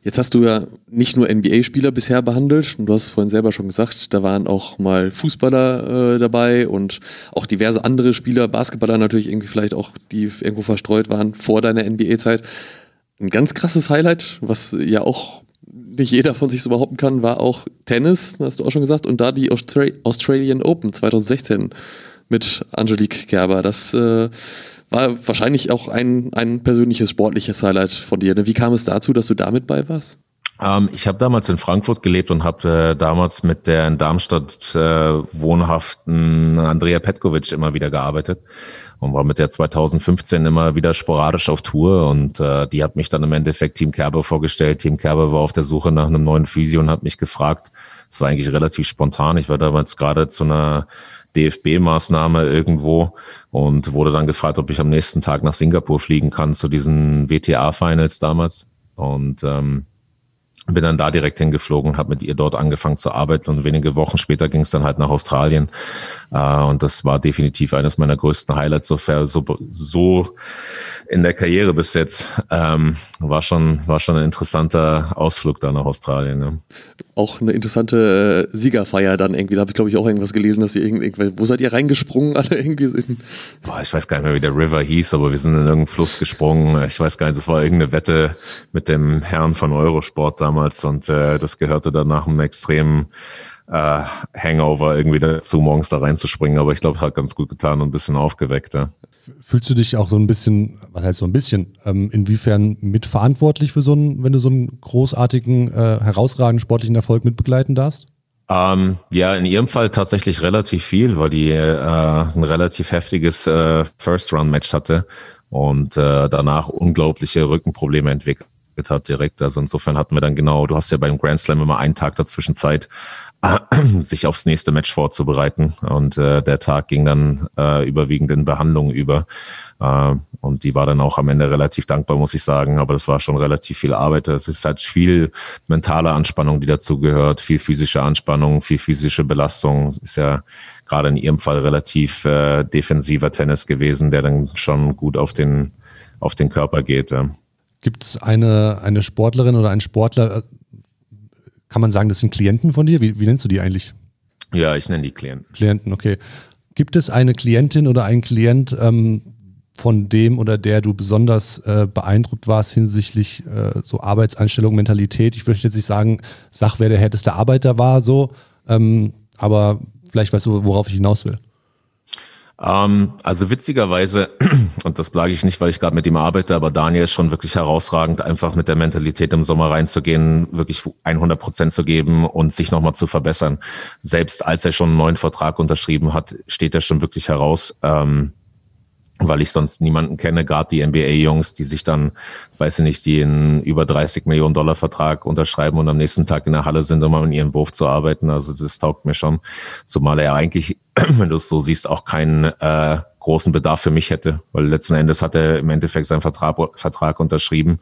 Jetzt hast du ja nicht nur NBA-Spieler bisher behandelt, und du hast es vorhin selber schon gesagt, da waren auch mal Fußballer äh, dabei und auch diverse andere Spieler, Basketballer natürlich irgendwie vielleicht auch, die irgendwo verstreut waren vor deiner NBA-Zeit. Ein ganz krasses Highlight, was ja auch nicht jeder von sich so behaupten kann, war auch Tennis, hast du auch schon gesagt, und da die Austra Australian Open 2016 mit Angelique Gerber. Das äh, war wahrscheinlich auch ein, ein persönliches sportliches Highlight von dir. Ne? Wie kam es dazu, dass du damit bei warst? Ähm, ich habe damals in Frankfurt gelebt und habe äh, damals mit der in Darmstadt äh, wohnhaften Andrea Petkovic immer wieder gearbeitet und war mit der 2015 immer wieder sporadisch auf Tour und äh, die hat mich dann im Endeffekt Team Kerber vorgestellt. Team Kerber war auf der Suche nach einem neuen Physio und hat mich gefragt. Es war eigentlich relativ spontan. Ich war damals gerade zu einer DFB-Maßnahme irgendwo und wurde dann gefragt, ob ich am nächsten Tag nach Singapur fliegen kann zu diesen WTA-Finals damals. Und ähm, bin dann da direkt hingeflogen, habe mit ihr dort angefangen zu arbeiten und wenige Wochen später ging es dann halt nach Australien. Äh, und das war definitiv eines meiner größten Highlights so, so, so in der Karriere bis jetzt. Ähm, war schon, war schon ein interessanter Ausflug da nach Australien. Ne? Auch eine interessante äh, Siegerfeier dann irgendwie. Da habe ich, glaube ich, auch irgendwas gelesen, dass ihr irgendwie, wo seid ihr reingesprungen? Alle irgendwie sind. Boah, ich weiß gar nicht mehr, wie der River hieß, aber wir sind in irgendeinen Fluss gesprungen. Ich weiß gar nicht, das war irgendeine Wette mit dem Herrn von Eurosport damals und äh, das gehörte dann nach einem extremen äh, Hangover irgendwie dazu, morgens da reinzuspringen. Aber ich glaube, hat ganz gut getan und ein bisschen aufgeweckt. Ja. Fühlst du dich auch so ein bisschen, was heißt so ein bisschen, ähm, inwiefern mitverantwortlich für so einen, wenn du so einen großartigen, äh, herausragenden sportlichen Erfolg mitbegleiten darfst? Ähm, ja, in ihrem Fall tatsächlich relativ viel, weil die äh, ein relativ heftiges äh, First-Round-Match hatte und äh, danach unglaubliche Rückenprobleme entwickelt hat direkt. Also insofern hatten wir dann genau, du hast ja beim Grand Slam immer einen Tag dazwischen Zeit, sich aufs nächste Match vorzubereiten. Und äh, der Tag ging dann äh, überwiegend in Behandlung über. Äh, und die war dann auch am Ende relativ dankbar, muss ich sagen. Aber das war schon relativ viel Arbeit. Es ist halt viel mentale Anspannung, die dazu gehört, viel physische Anspannung, viel physische Belastung. Ist ja gerade in ihrem Fall relativ äh, defensiver Tennis gewesen, der dann schon gut auf den, auf den Körper geht. Ja. Gibt es eine, eine Sportlerin oder einen Sportler, kann man sagen, das sind Klienten von dir? Wie, wie nennst du die eigentlich? Ja, ich nenne die Klienten. Klienten, okay. Gibt es eine Klientin oder einen Klient, ähm, von dem oder der du besonders äh, beeindruckt warst hinsichtlich äh, so Arbeitseinstellung, Mentalität? Ich würde jetzt nicht sagen, sag, wer der härteste Arbeiter war, so, ähm, aber vielleicht weißt du, worauf ich hinaus will. Ähm, also witzigerweise, und das sage ich nicht, weil ich gerade mit ihm arbeite, aber Daniel ist schon wirklich herausragend, einfach mit der Mentalität im Sommer reinzugehen, wirklich 100 Prozent zu geben und sich nochmal zu verbessern. Selbst als er schon einen neuen Vertrag unterschrieben hat, steht er schon wirklich heraus. Ähm, weil ich sonst niemanden kenne, gerade die NBA-Jungs, die sich dann, weiß ich nicht, die einen über 30 Millionen Dollar Vertrag unterschreiben und am nächsten Tag in der Halle sind, um an ihrem Wurf zu arbeiten. Also das taugt mir schon. Zumal er eigentlich, wenn du es so siehst, auch keinen äh, großen Bedarf für mich hätte, weil letzten Endes hat er im Endeffekt seinen Vertrag, Vertrag unterschrieben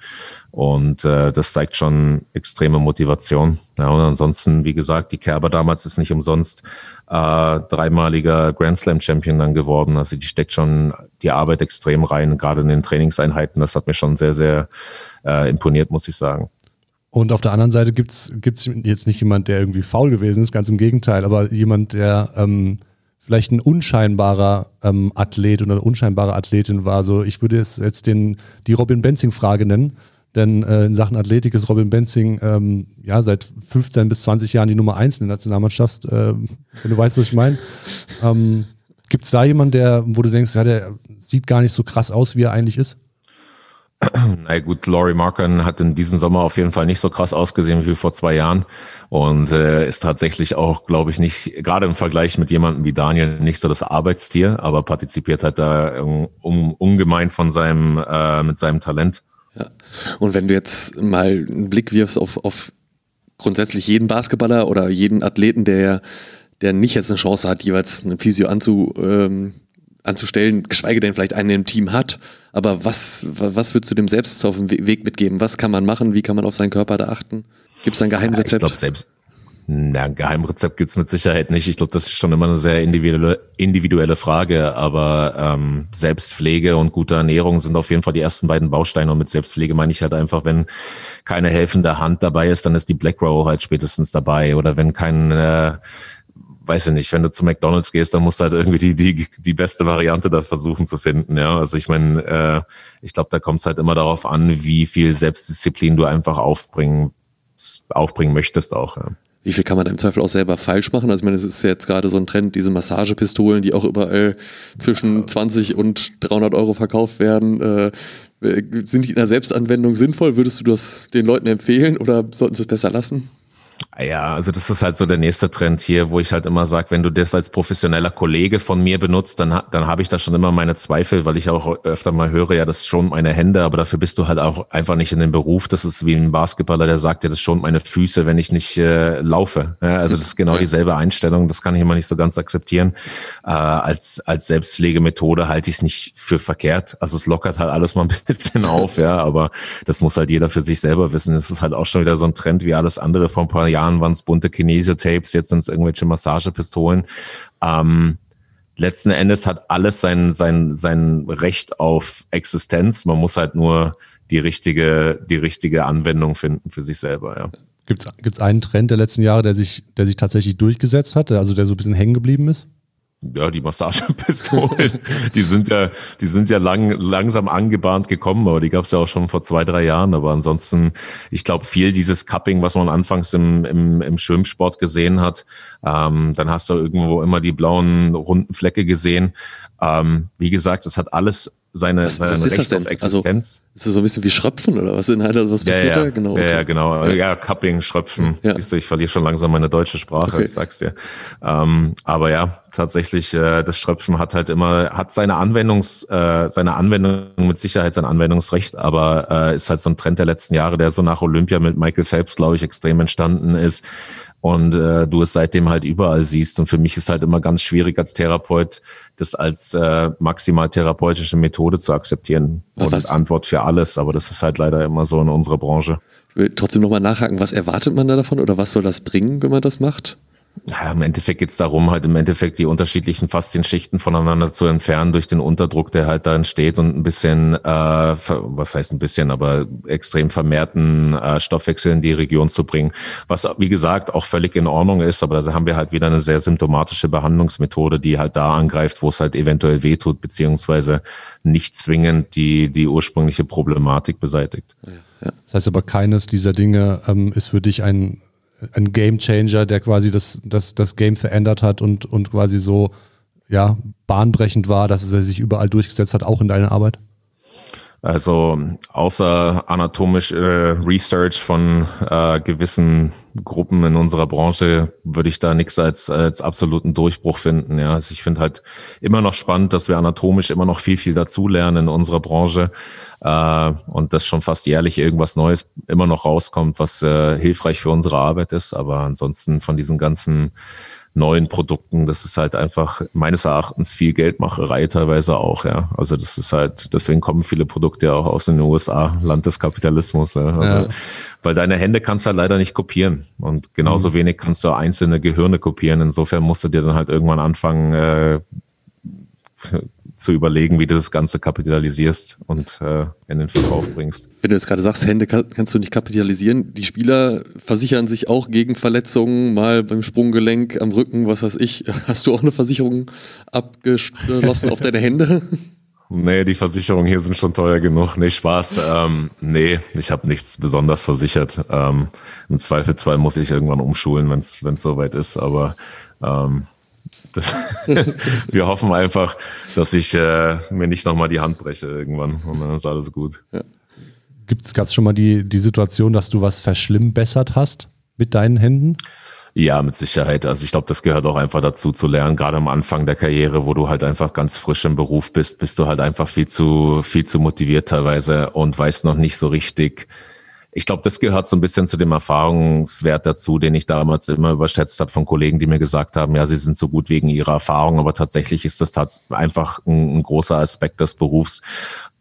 und äh, das zeigt schon extreme Motivation. Ja, und ansonsten, wie gesagt, die Kerber damals ist nicht umsonst äh, dreimaliger Grand Slam Champion dann geworden. Also die steckt schon die Arbeit extrem rein, gerade in den Trainingseinheiten. Das hat mir schon sehr, sehr äh, imponiert, muss ich sagen. Und auf der anderen Seite gibt es jetzt nicht jemand, der irgendwie faul gewesen ist, ganz im Gegenteil, aber jemand, der ähm, vielleicht ein unscheinbarer ähm, Athlet oder eine unscheinbare Athletin war. So, ich würde es jetzt den, die Robin Benzing-Frage nennen. Denn äh, in Sachen Athletik ist Robin Benzing ähm, ja seit 15 bis 20 Jahren die Nummer 1 in der Nationalmannschaft, äh, wenn du weißt, was ich meine. Ähm, Gibt es da jemanden, der, wo du denkst, ja, der sieht gar nicht so krass aus, wie er eigentlich ist? Na gut, Laurie Markin hat in diesem Sommer auf jeden Fall nicht so krass ausgesehen wie vor zwei Jahren und äh, ist tatsächlich auch, glaube ich, nicht, gerade im Vergleich mit jemandem wie Daniel, nicht so das Arbeitstier, aber partizipiert halt da um, ungemein von seinem, äh, mit seinem Talent. Ja. Und wenn du jetzt mal einen Blick wirfst auf, auf grundsätzlich jeden Basketballer oder jeden Athleten, der, der nicht jetzt eine Chance hat, jeweils eine Physio anzu, ähm, anzustellen, geschweige denn vielleicht einen im Team hat. Aber was, was würdest du dem selbst auf dem Weg mitgeben? Was kann man machen? Wie kann man auf seinen Körper da achten? Gibt es ein Geheimrezept? Ja, ich glaube, selbst, na, ein Geheimrezept gibt's mit Sicherheit nicht. Ich glaube, das ist schon immer eine sehr individuelle, individuelle Frage. Aber ähm, Selbstpflege und gute Ernährung sind auf jeden Fall die ersten beiden Bausteine. Und mit Selbstpflege meine ich halt einfach, wenn keine helfende Hand dabei ist, dann ist die Black Row halt spätestens dabei. Oder wenn kein äh, weiß ich nicht, wenn du zu McDonalds gehst, dann musst du halt irgendwie die, die, die beste Variante da versuchen zu finden. Ja, also ich meine, äh, ich glaube, da kommt es halt immer darauf an, wie viel Selbstdisziplin du einfach aufbringen, aufbringen möchtest auch. Ja. Wie viel kann man im Zweifel auch selber falsch machen? Also ich meine, es ist jetzt gerade so ein Trend, diese Massagepistolen, die auch überall zwischen 20 und 300 Euro verkauft werden. Äh, sind die in der Selbstanwendung sinnvoll? Würdest du das den Leuten empfehlen oder sollten sie es besser lassen? Ja, also das ist halt so der nächste Trend hier, wo ich halt immer sage, wenn du das als professioneller Kollege von mir benutzt, dann, dann habe ich da schon immer meine Zweifel, weil ich auch öfter mal höre, ja, das schont meine Hände, aber dafür bist du halt auch einfach nicht in dem Beruf. Das ist wie ein Basketballer, der sagt, ja, das schont meine Füße, wenn ich nicht äh, laufe. Ja, also das ist genau dieselbe Einstellung, das kann ich immer nicht so ganz akzeptieren. Äh, als, als Selbstpflegemethode halte ich es nicht für verkehrt. Also es lockert halt alles mal ein bisschen auf, ja, aber das muss halt jeder für sich selber wissen. Das ist halt auch schon wieder so ein Trend wie alles andere vor ein paar Jahren waren es bunte Kinesiotapes, jetzt sind es irgendwelche Massagepistolen. Ähm, letzten Endes hat alles sein, sein, sein Recht auf Existenz. Man muss halt nur die richtige, die richtige Anwendung finden für sich selber, ja. Gibt es einen Trend der letzten Jahre, der sich, der sich tatsächlich durchgesetzt hat, also der so ein bisschen hängen geblieben ist? Ja, die Massagepistolen, die sind ja, die sind ja lang, langsam angebahnt gekommen, aber die gab es ja auch schon vor zwei, drei Jahren. Aber ansonsten, ich glaube, viel dieses Cupping, was man anfangs im, im, im Schwimmsport gesehen hat, ähm, dann hast du irgendwo immer die blauen runden Flecke gesehen. Ähm, wie gesagt, es hat alles seine, was, seine was ist das denn? Also, ist das so ein bisschen wie Schröpfen oder was? In also, was passiert ja, da? Genau. Okay. Ja, genau. Ja, Cupping, Schröpfen. Ja. Siehst du, ich verliere schon langsam meine deutsche Sprache, okay. ich sag's dir. Ähm, aber ja, tatsächlich, äh, das Schröpfen hat halt immer, hat seine Anwendungs, äh, seine Anwendung mit Sicherheit sein Anwendungsrecht, aber äh, ist halt so ein Trend der letzten Jahre, der so nach Olympia mit Michael Phelps, glaube ich, extrem entstanden ist und äh, du es seitdem halt überall siehst. Und für mich ist halt immer ganz schwierig als Therapeut, das als äh, maximal therapeutische Methode zu akzeptieren. Und was? Antwort für alles, aber das ist halt leider immer so in unserer Branche. Ich will trotzdem nochmal nachhaken, was erwartet man da davon oder was soll das bringen, wenn man das macht? Ja, Im Endeffekt geht es darum, halt im Endeffekt die unterschiedlichen Faszienschichten voneinander zu entfernen durch den Unterdruck, der halt da entsteht und ein bisschen, äh, was heißt ein bisschen, aber extrem vermehrten äh, Stoffwechsel in die Region zu bringen. Was, wie gesagt, auch völlig in Ordnung ist, aber da haben wir halt wieder eine sehr symptomatische Behandlungsmethode, die halt da angreift, wo es halt eventuell wehtut, beziehungsweise nicht zwingend die, die ursprüngliche Problematik beseitigt. Ja. Das heißt aber, keines dieser Dinge ähm, ist für dich ein ein Game Changer, der quasi das, das, das Game verändert hat und, und quasi so ja, bahnbrechend war, dass es sich überall durchgesetzt hat, auch in deiner Arbeit? Also außer anatomisch äh, Research von äh, gewissen Gruppen in unserer Branche würde ich da nichts als, als absoluten Durchbruch finden. Ja, also ich finde halt immer noch spannend, dass wir anatomisch immer noch viel, viel dazulernen in unserer Branche äh, und dass schon fast jährlich irgendwas Neues immer noch rauskommt, was äh, hilfreich für unsere Arbeit ist. Aber ansonsten von diesen ganzen neuen Produkten. Das ist halt einfach meines Erachtens viel Geldmacherei teilweise auch, ja. Also das ist halt, deswegen kommen viele Produkte auch aus den USA, Land des Kapitalismus. Ja. Also, ja. Weil deine Hände kannst du halt leider nicht kopieren. Und genauso mhm. wenig kannst du einzelne Gehirne kopieren. Insofern musst du dir dann halt irgendwann anfangen, äh, zu überlegen, wie du das Ganze kapitalisierst und äh, in den Verkauf bringst. Wenn du jetzt gerade sagst, Hände kann, kannst du nicht kapitalisieren, die Spieler versichern sich auch gegen Verletzungen, mal beim Sprunggelenk, am Rücken, was weiß ich. Hast du auch eine Versicherung abgeschlossen auf deine Hände? Nee, die Versicherungen hier sind schon teuer genug. Nee, Spaß. Ähm, nee, ich habe nichts besonders versichert. Ähm, Im Zweifelsfall muss ich irgendwann umschulen, wenn es soweit ist. Aber ähm, das, wir hoffen einfach, dass ich äh, mir nicht nochmal die Hand breche irgendwann und dann ist alles gut. Ja. Gab es schon mal die, die Situation, dass du was verschlimmbessert hast mit deinen Händen? Ja, mit Sicherheit. Also ich glaube, das gehört auch einfach dazu zu lernen. Gerade am Anfang der Karriere, wo du halt einfach ganz frisch im Beruf bist, bist du halt einfach viel zu, viel zu motiviert teilweise und weißt noch nicht so richtig, ich glaube, das gehört so ein bisschen zu dem Erfahrungswert dazu, den ich damals immer überschätzt habe von Kollegen, die mir gesagt haben, ja, sie sind so gut wegen ihrer Erfahrung, aber tatsächlich ist das einfach ein, ein großer Aspekt des Berufs,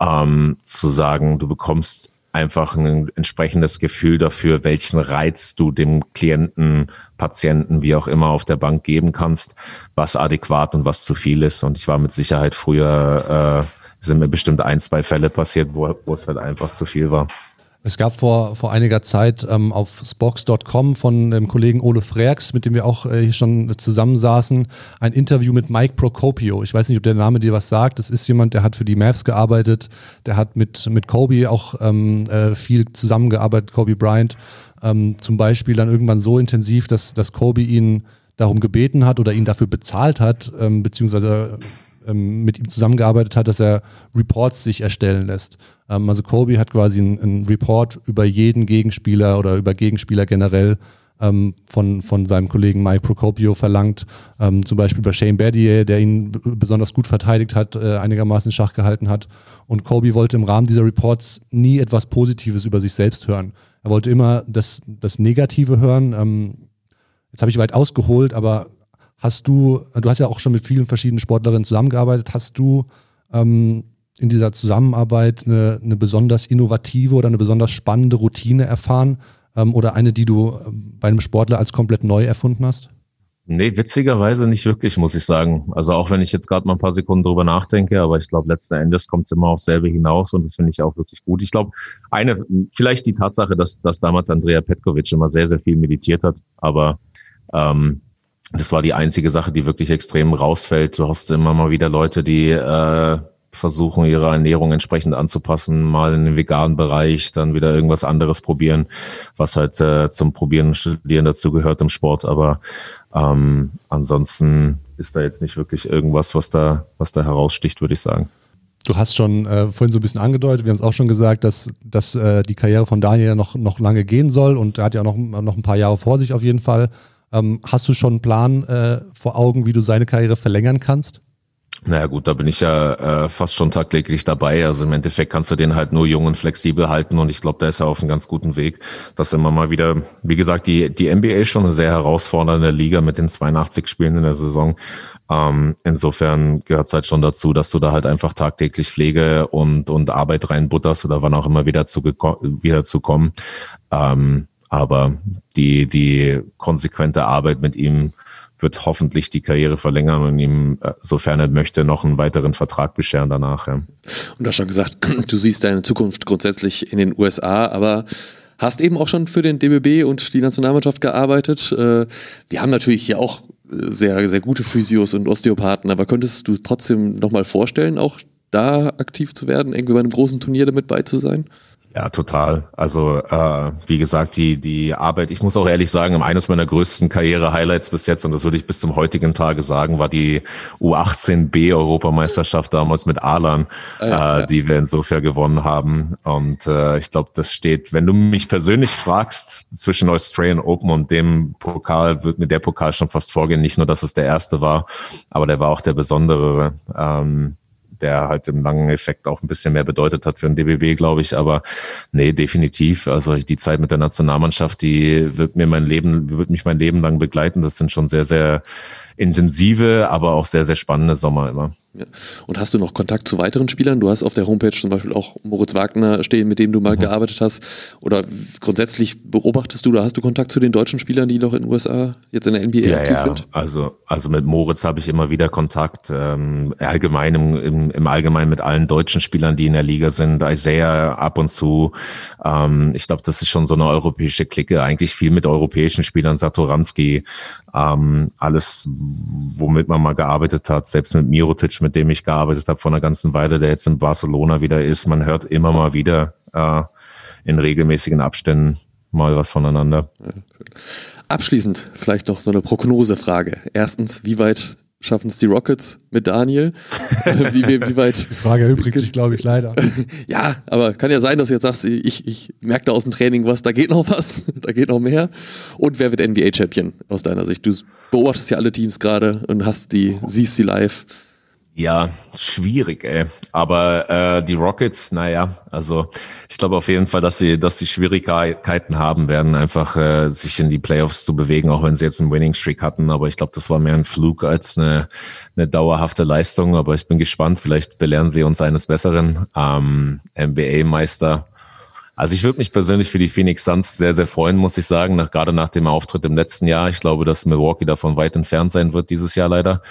ähm, zu sagen, du bekommst einfach ein entsprechendes Gefühl dafür, welchen Reiz du dem Klienten, Patienten, wie auch immer auf der Bank geben kannst, was adäquat und was zu viel ist. Und ich war mit Sicherheit früher, äh, sind mir bestimmt ein, zwei Fälle passiert, wo, wo es halt einfach zu viel war. Es gab vor, vor einiger Zeit ähm, auf Spox.com von dem Kollegen Ole Freaks, mit dem wir auch äh, hier schon zusammensaßen, ein Interview mit Mike Procopio. Ich weiß nicht, ob der Name dir was sagt. Das ist jemand, der hat für die Mavs gearbeitet, der hat mit, mit Kobe auch ähm, äh, viel zusammengearbeitet, Kobe Bryant. Ähm, zum Beispiel dann irgendwann so intensiv, dass, dass Kobe ihn darum gebeten hat oder ihn dafür bezahlt hat, ähm, beziehungsweise ähm, mit ihm zusammengearbeitet hat, dass er Reports sich erstellen lässt. Ähm, also Kobe hat quasi einen Report über jeden Gegenspieler oder über Gegenspieler generell ähm, von, von seinem Kollegen Mike Procopio verlangt. Ähm, zum Beispiel bei Shane Battier, der ihn besonders gut verteidigt hat, äh, einigermaßen Schach gehalten hat. Und Kobe wollte im Rahmen dieser Reports nie etwas Positives über sich selbst hören. Er wollte immer das, das Negative hören. Ähm, jetzt habe ich weit ausgeholt, aber Hast du, du hast ja auch schon mit vielen verschiedenen Sportlerinnen zusammengearbeitet, hast du ähm, in dieser Zusammenarbeit eine, eine, besonders innovative oder eine besonders spannende Routine erfahren ähm, oder eine, die du ähm, bei einem Sportler als komplett neu erfunden hast? Nee, witzigerweise nicht wirklich, muss ich sagen. Also auch wenn ich jetzt gerade mal ein paar Sekunden drüber nachdenke, aber ich glaube, letzten Endes kommt es immer aufs selbe hinaus und das finde ich auch wirklich gut. Ich glaube, eine, vielleicht die Tatsache, dass, dass damals Andrea Petkovic immer sehr, sehr viel meditiert hat, aber ähm, das war die einzige Sache, die wirklich extrem rausfällt. Du hast immer mal wieder Leute, die äh, versuchen, ihre Ernährung entsprechend anzupassen, mal in den veganen Bereich, dann wieder irgendwas anderes probieren, was halt äh, zum Probieren und Studieren dazu gehört im Sport. Aber ähm, ansonsten ist da jetzt nicht wirklich irgendwas, was da, was da heraussticht, würde ich sagen. Du hast schon äh, vorhin so ein bisschen angedeutet, wir haben es auch schon gesagt, dass, dass äh, die Karriere von Daniel noch, noch lange gehen soll und er hat ja noch, noch ein paar Jahre vor sich auf jeden Fall. Ähm, hast du schon einen Plan äh, vor Augen, wie du seine Karriere verlängern kannst? Naja gut, da bin ich ja äh, fast schon tagtäglich dabei. Also im Endeffekt kannst du den halt nur jung und flexibel halten und ich glaube, da ist er auf einem ganz guten Weg, dass immer mal wieder, wie gesagt, die, die NBA ist schon eine sehr herausfordernde Liga mit den 82 Spielen in der Saison. Ähm, insofern gehört es halt schon dazu, dass du da halt einfach tagtäglich Pflege und, und Arbeit reinbutterst oder wann auch immer wieder zu, wieder zu kommen. Ähm, aber die, die konsequente Arbeit mit ihm wird hoffentlich die Karriere verlängern und ihm, äh, sofern er möchte, noch einen weiteren Vertrag bescheren danach. Ja. Und du hast schon gesagt, du siehst deine Zukunft grundsätzlich in den USA, aber hast eben auch schon für den DBB und die Nationalmannschaft gearbeitet. Äh, wir haben natürlich hier auch äh, sehr, sehr gute Physios und Osteopathen, aber könntest du trotzdem nochmal vorstellen, auch da aktiv zu werden, irgendwie bei einem großen Turnier damit bei zu sein? Ja, total. Also äh, wie gesagt, die die Arbeit. Ich muss auch ehrlich sagen, eines meiner größten Karriere-Highlights bis jetzt und das würde ich bis zum heutigen Tage sagen, war die U18B Europameisterschaft damals mit Alan, ah, ja, äh, ja. die wir insofern gewonnen haben. Und äh, ich glaube, das steht. Wenn du mich persönlich fragst zwischen Australian Open und dem Pokal, wird mir der Pokal schon fast vorgehen. Nicht nur, dass es der erste war, aber der war auch der besondere. Ähm, der halt im langen Effekt auch ein bisschen mehr bedeutet hat für den DBB, glaube ich. Aber nee, definitiv. Also die Zeit mit der Nationalmannschaft, die wird mir mein Leben, wird mich mein Leben lang begleiten. Das sind schon sehr, sehr intensive, aber auch sehr, sehr spannende Sommer immer. Ja. Und hast du noch Kontakt zu weiteren Spielern? Du hast auf der Homepage zum Beispiel auch Moritz Wagner stehen, mit dem du mal mhm. gearbeitet hast. Oder grundsätzlich beobachtest du, oder hast du Kontakt zu den deutschen Spielern, die noch in den USA jetzt in der NBA ja, aktiv ja. sind? Also, also mit Moritz habe ich immer wieder Kontakt. Ähm, allgemein im, im, im Allgemeinen mit allen deutschen Spielern, die in der Liga sind. Isaiah ab und zu. Ähm, ich glaube, das ist schon so eine europäische Clique. Eigentlich viel mit europäischen Spielern. Satoranski, ähm, alles, womit man mal gearbeitet hat. Selbst mit Mirotic, mit dem ich gearbeitet habe vor einer ganzen Weile, der jetzt in Barcelona wieder ist. Man hört immer mal wieder äh, in regelmäßigen Abständen mal was voneinander. Abschließend vielleicht noch so eine Prognosefrage. Erstens, wie weit schaffen es die Rockets mit Daniel? wie, wie, wie, weit? Die Frage erübrigt sich, glaube ich, leider. ja, aber kann ja sein, dass du jetzt sagst, ich, ich merke da aus dem Training was, da geht noch was, da geht noch mehr. Und wer wird NBA-Champion aus deiner Sicht? Du beobachtest ja alle Teams gerade und hast die, siehst sie live. Ja, schwierig, ey. Aber äh, die Rockets, naja, also ich glaube auf jeden Fall, dass sie, dass sie Schwierigkeiten haben werden, einfach äh, sich in die Playoffs zu bewegen, auch wenn sie jetzt einen Winning Streak hatten. Aber ich glaube, das war mehr ein Flug als eine, eine dauerhafte Leistung. Aber ich bin gespannt, vielleicht belehren sie uns eines Besseren. Ähm, NBA-Meister. Also ich würde mich persönlich für die Phoenix Suns sehr, sehr freuen, muss ich sagen, nach, gerade nach dem Auftritt im letzten Jahr. Ich glaube, dass Milwaukee davon weit entfernt sein wird dieses Jahr leider.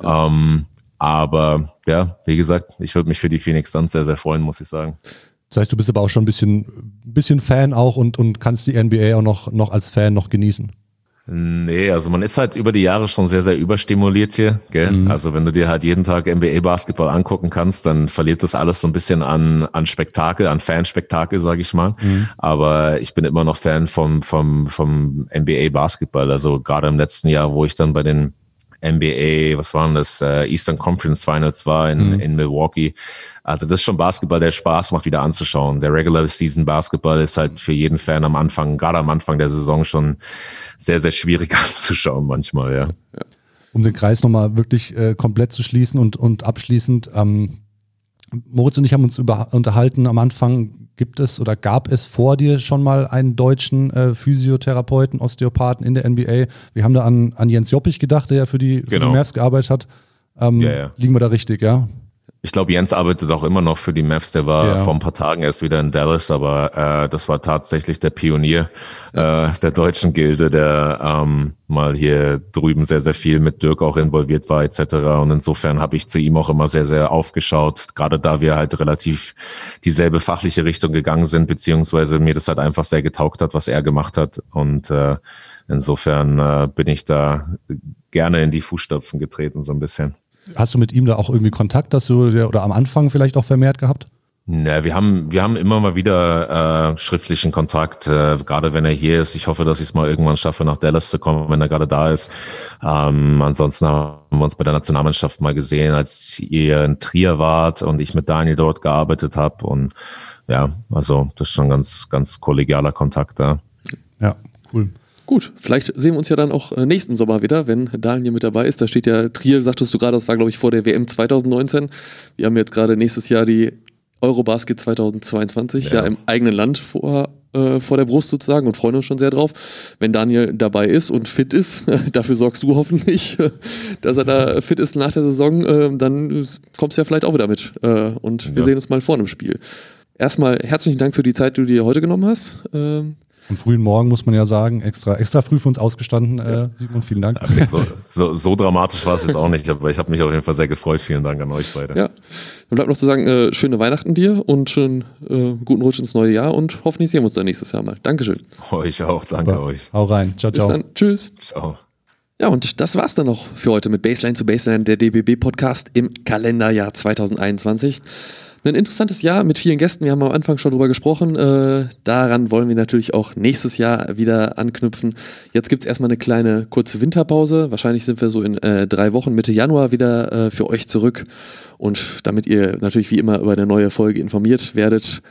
Ja. Ähm, aber ja, wie gesagt, ich würde mich für die Phoenix Suns sehr, sehr freuen, muss ich sagen. Das heißt, du bist aber auch schon ein bisschen, bisschen Fan auch und, und kannst die NBA auch noch, noch als Fan noch genießen. Nee, also man ist halt über die Jahre schon sehr, sehr überstimuliert hier. Gell? Mhm. Also wenn du dir halt jeden Tag NBA-Basketball angucken kannst, dann verliert das alles so ein bisschen an, an Spektakel, an Fanspektakel, sage ich mal. Mhm. Aber ich bin immer noch Fan vom, vom, vom NBA-Basketball. Also gerade im letzten Jahr, wo ich dann bei den NBA, was waren das, äh, Eastern Conference Finals war in, mhm. in Milwaukee. Also das ist schon Basketball, der Spaß macht, wieder anzuschauen. Der Regular Season Basketball ist halt für jeden Fan am Anfang, gerade am Anfang der Saison schon sehr, sehr schwierig anzuschauen manchmal, ja. ja. Um den Kreis nochmal wirklich äh, komplett zu schließen und, und abschließend, ähm, Moritz und ich haben uns über, unterhalten am Anfang, gibt es oder gab es vor dir schon mal einen deutschen äh, Physiotherapeuten, Osteopathen in der NBA? Wir haben da an, an Jens Joppich gedacht, der ja für die, für genau. die Mavs gearbeitet hat. Ähm, ja, ja. Liegen wir da richtig, ja? Ich glaube, Jens arbeitet auch immer noch für die Mavs. Der war ja. vor ein paar Tagen erst wieder in Dallas, aber äh, das war tatsächlich der Pionier äh, der deutschen Gilde, der ähm, mal hier drüben sehr, sehr viel mit Dirk auch involviert war etc. Und insofern habe ich zu ihm auch immer sehr, sehr aufgeschaut, gerade da wir halt relativ dieselbe fachliche Richtung gegangen sind, beziehungsweise mir das halt einfach sehr getaugt hat, was er gemacht hat. Und äh, insofern äh, bin ich da gerne in die Fußstapfen getreten, so ein bisschen. Hast du mit ihm da auch irgendwie Kontakt, dass du oder am Anfang vielleicht auch vermehrt gehabt? Na, wir haben, wir haben immer mal wieder äh, schriftlichen Kontakt, äh, gerade wenn er hier ist. Ich hoffe, dass ich es mal irgendwann schaffe, nach Dallas zu kommen, wenn er gerade da ist. Ähm, ansonsten haben wir uns bei der Nationalmannschaft mal gesehen, als ihr in Trier wart und ich mit Daniel dort gearbeitet habe. Und ja, also das ist schon ganz, ganz kollegialer Kontakt da. Ja, cool. Gut, vielleicht sehen wir uns ja dann auch äh, nächsten Sommer wieder, wenn Daniel mit dabei ist. Da steht ja Trier, sagtest du gerade, das war glaube ich vor der WM 2019. Wir haben jetzt gerade nächstes Jahr die Eurobasket 2022 ja, ja im eigenen Land vor, äh, vor der Brust sozusagen und freuen uns schon sehr drauf. Wenn Daniel dabei ist und fit ist, dafür sorgst du hoffentlich, dass er da fit ist nach der Saison, äh, dann kommst du ja vielleicht auch wieder mit äh, und wir ja. sehen uns mal vor einem Spiel. Erstmal herzlichen Dank für die Zeit, die du dir heute genommen hast. Ähm, am frühen Morgen muss man ja sagen, extra, extra früh für uns ausgestanden. Äh, Simon, vielen Dank. Okay, so, so, so, dramatisch war es jetzt auch nicht, aber ich habe mich auf jeden Fall sehr gefreut. Vielen Dank an euch beide. Ja. Dann bleibt noch zu sagen, äh, schöne Weihnachten dir und schönen äh, guten Rutsch ins neue Jahr und hoffentlich sehen wir uns dann nächstes Jahr mal. Dankeschön. Euch auch, danke Super. euch. Hau rein. Ciao, ciao. Bis dann. Tschüss. Ciao. Ja, und das war's dann noch für heute mit Baseline zu Baseline, der DBB-Podcast im Kalenderjahr 2021. Ein interessantes Jahr mit vielen Gästen. Wir haben am Anfang schon drüber gesprochen. Äh, daran wollen wir natürlich auch nächstes Jahr wieder anknüpfen. Jetzt gibt es erstmal eine kleine kurze Winterpause. Wahrscheinlich sind wir so in äh, drei Wochen, Mitte Januar wieder äh, für euch zurück. Und damit ihr natürlich wie immer über eine neue Folge informiert werdet,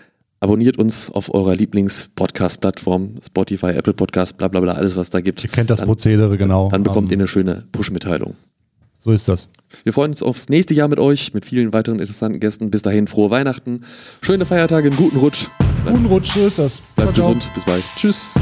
abonniert uns auf eurer Lieblings-Podcast-Plattform, Spotify, Apple Podcast, bla bla bla, alles was da gibt. Ihr kennt das dann, Prozedere, genau. Dann bekommt um, ihr eine schöne Push-Mitteilung. So ist das. Wir freuen uns aufs nächste Jahr mit euch, mit vielen weiteren interessanten Gästen. Bis dahin frohe Weihnachten, schöne Feiertage, einen guten Rutsch. Guten Rutsch, so ist das. Bleibt gesund, bis bald. Tschüss.